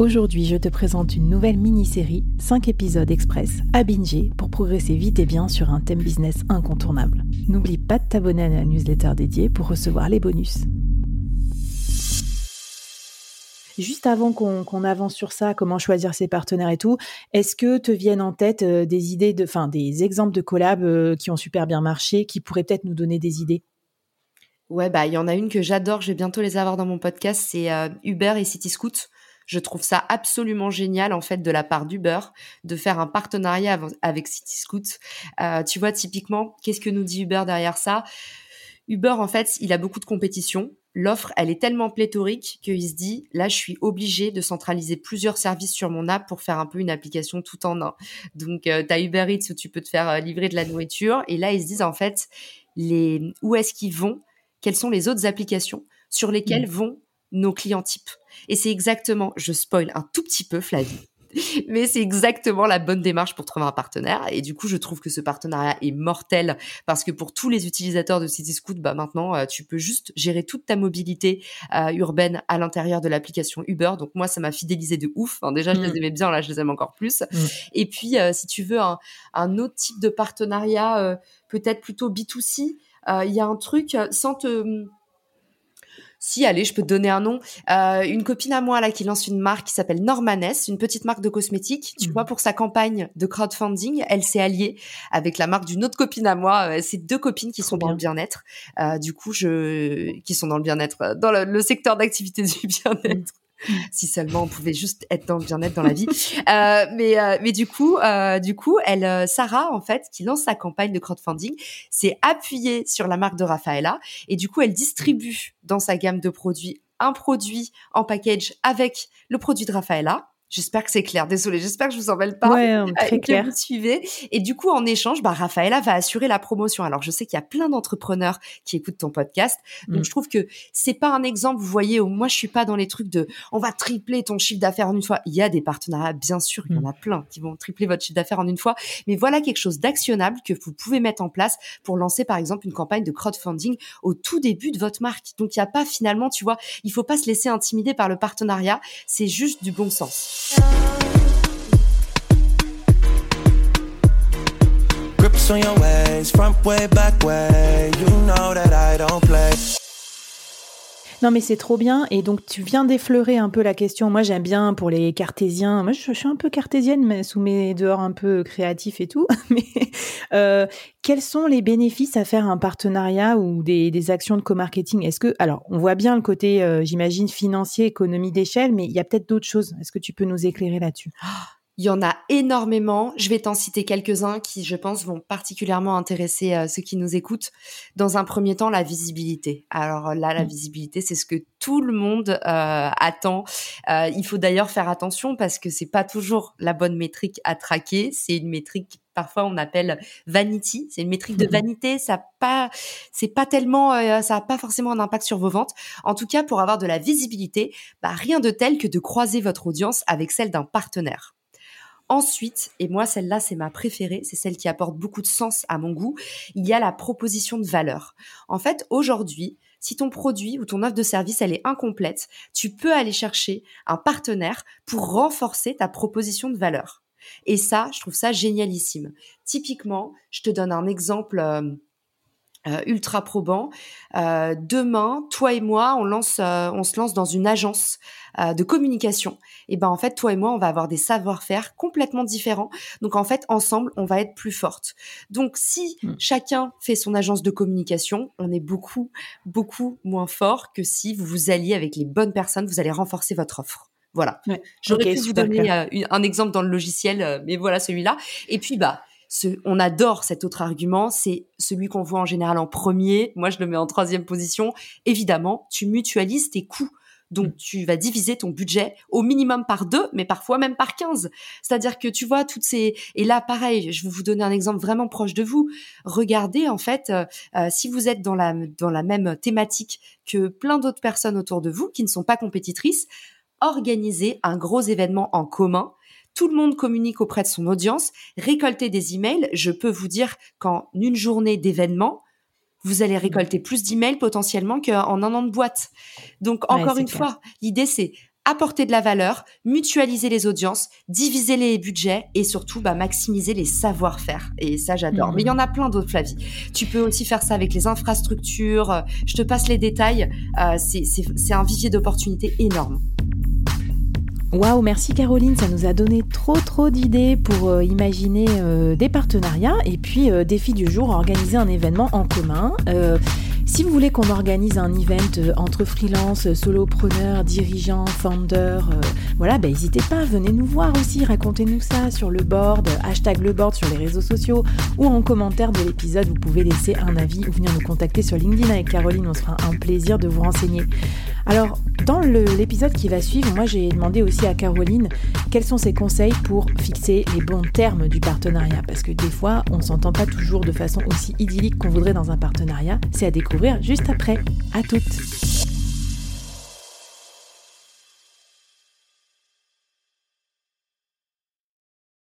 Aujourd'hui, je te présente une nouvelle mini-série, 5 épisodes express à binger pour progresser vite et bien sur un thème business incontournable. N'oublie pas de t'abonner à la newsletter dédiée pour recevoir les bonus. Juste avant qu'on avance sur ça, comment choisir ses partenaires et tout, est-ce que te viennent en tête euh, des idées, de, enfin des exemples de collabs euh, qui ont super bien marché, qui pourraient peut-être nous donner des idées? Ouais, bah il y en a une que j'adore, je vais bientôt les avoir dans mon podcast, c'est euh, Uber et City Scoot. Je trouve ça absolument génial en fait de la part d'Uber de faire un partenariat avec CityScoot. Euh, tu vois typiquement, qu'est-ce que nous dit Uber derrière ça? Uber en fait, il a beaucoup de compétition. L'offre, elle est tellement pléthorique qu'il se dit, là, je suis obligé de centraliser plusieurs services sur mon app pour faire un peu une application tout en un. Donc, euh, tu as Uber Eats où tu peux te faire euh, livrer de la nourriture. Et là, ils se disent, en fait, les, où est-ce qu'ils vont? Quelles sont les autres applications sur lesquelles mmh. vont nos clients types. Et c'est exactement, je spoil un tout petit peu Flavie, mais c'est exactement la bonne démarche pour trouver un partenaire. Et du coup, je trouve que ce partenariat est mortel parce que pour tous les utilisateurs de CityScoot, bah maintenant, euh, tu peux juste gérer toute ta mobilité euh, urbaine à l'intérieur de l'application Uber. Donc moi, ça m'a fidélisé de ouf. déjà, je les mm. aimais bien, là, je les aime encore plus. Mm. Et puis, euh, si tu veux un, un, autre type de partenariat, peut-être plutôt B2C, il y a un truc sans te si, allez, je peux te donner un nom. Euh, une copine à moi là qui lance une marque qui s'appelle Normaness, une petite marque de cosmétiques. Tu mmh. vois, pour sa campagne de crowdfunding, elle s'est alliée avec la marque d'une autre copine à moi. Euh, c'est deux copines qui sont dans le bien-être. Euh, du coup, je qui sont dans le bien-être, dans le, secteur d'activité du bien-être. Si seulement on pouvait juste être dans le bien-être dans la vie. Euh, mais euh, mais du coup, euh, du coup, elle, Sarah en fait, qui lance sa campagne de crowdfunding, s'est appuyée sur la marque de Rafaela et du coup, elle distribue dans sa gamme de produits un produit en package avec le produit de Rafaela J'espère que c'est clair. Désolée, j'espère que je vous en mêle pas. Ouais, euh, très clair. Vous suivez. Et du coup, en échange, bah, Raphaëla va assurer la promotion. Alors, je sais qu'il y a plein d'entrepreneurs qui écoutent ton podcast. Donc, mm. je trouve que c'est pas un exemple, vous voyez, où moi, je suis pas dans les trucs de, on va tripler ton chiffre d'affaires en une fois. Il y a des partenariats, bien sûr, il y en mm. a plein qui vont tripler votre chiffre d'affaires en une fois. Mais voilà quelque chose d'actionnable que vous pouvez mettre en place pour lancer, par exemple, une campagne de crowdfunding au tout début de votre marque. Donc, il n'y a pas finalement, tu vois, il faut pas se laisser intimider par le partenariat. C'est juste du bon sens. Grips on your ways, front way, back way. You know that I don't play. Non mais c'est trop bien et donc tu viens d'effleurer un peu la question. Moi j'aime bien pour les cartésiens. Moi je, suis un peu cartésienne mais sous mes dehors un peu créatifs et tout. Mais euh, quels sont les bénéfices à faire un partenariat ou des, actions de co-marketing? Est-ce que alors on voit bien le côté euh, j'imagine financier, économie d'échelle, mais il y a peut-être d'autres choses. Est-ce que tu peux nous éclairer là-dessus? Il y en a énormément. Je vais t'en citer quelques-uns qui, je pense, vont particulièrement intéresser euh, ceux qui nous écoutent. Dans un premier temps, la visibilité. Alors là, la mmh. visibilité, c'est ce que tout le monde euh, attend. Euh, il faut d'ailleurs faire attention parce que c'est pas toujours la bonne métrique à traquer. C'est une métrique parfois on appelle vanity, c'est une métrique de mmh vanité, ça pas c'est pas tellement ça a pas forcément un impact sur vos ventes. En tout cas, pour avoir de la visibilité, bah rien de tel que de croiser votre audience avec celle d'un partenaire. Ensuite, et moi celle-là c'est ma préférée, c'est celle qui apporte beaucoup de sens à mon goût, il y a la proposition de valeur. En fait, aujourd'hui, si ton produit ou ton offre de service elle est incomplète, tu peux aller chercher un partenaire pour renforcer ta proposition de valeur. Et ça, je trouve ça génialissime. Typiquement, je te donne un exemple. Euh, euh, ultra probant. Euh, demain, toi et moi, on lance, euh, on se lance dans une agence de communication. Et ben en fait, toi et moi, on va avoir des savoir-faire complètement différents. Donc en fait, ensemble, on va être plus fortes. Donc si hmm. chacun fait son agence de communication, on est beaucoup, beaucoup moins fort que si vous vous alliez avec les bonnes personnes. Vous allez renforcer votre offre. Voilà. J'aurais pu vous donner un exemple dans le logiciel, mais voilà celui-là. Et puis bah on adore cet autre argument, c'est celui qu'on voit en général en premier. Moi, je le mets en troisième position. Évidemment, tu mutualises tes coûts. Donc, mm. tu vas diviser ton budget au minimum par deux, mais parfois même par quinze. C'est-à-dire que tu vois toutes ces... Et là, pareil, je vais vous donner un exemple vraiment proche de vous. Regardez, en fait, euh, euh, si vous êtes dans la, dans la même thématique que plein d'autres personnes autour de vous qui ne sont pas compétitrices, organisez un gros événement en commun tout le monde communique auprès de son audience, récolter des emails. Je peux vous dire qu'en une journée d'événement, vous allez récolter plus d'emails potentiellement qu'en un an de boîte. Donc, encore une fois, l'idée, c'est apporter de la valeur, mutualiser les audiences, diviser les budgets et surtout bah, maximiser les savoir-faire. Et ça, j'adore. Mais il y en a plein d'autres, Flavie. Tu peux aussi faire ça avec les infrastructures. Je te passe les détails. Euh, c'est un vivier d'opportunités énorme. Waouh, merci Caroline, ça nous a donné trop trop d'idées pour euh, imaginer euh, des partenariats et puis euh, défi du jour, organiser un événement en commun. Si vous voulez qu'on organise un event entre freelance, solopreneurs, dirigeants, founders, voilà, ben n'hésitez pas, venez nous voir aussi, racontez-nous ça sur le board, hashtag le board sur les réseaux sociaux ou en commentaire de l'épisode, vous pouvez laisser un avis ou venir nous contacter sur LinkedIn avec Caroline, on sera un plaisir de vous renseigner. Alors, dans l'épisode qui va suivre, moi j'ai demandé aussi à Caroline quels sont ses conseils pour fixer les bons termes du partenariat. Parce que des fois, on s'entend pas toujours de façon aussi idyllique qu'on voudrait dans un partenariat. C'est à découvrir juste après. À toutes!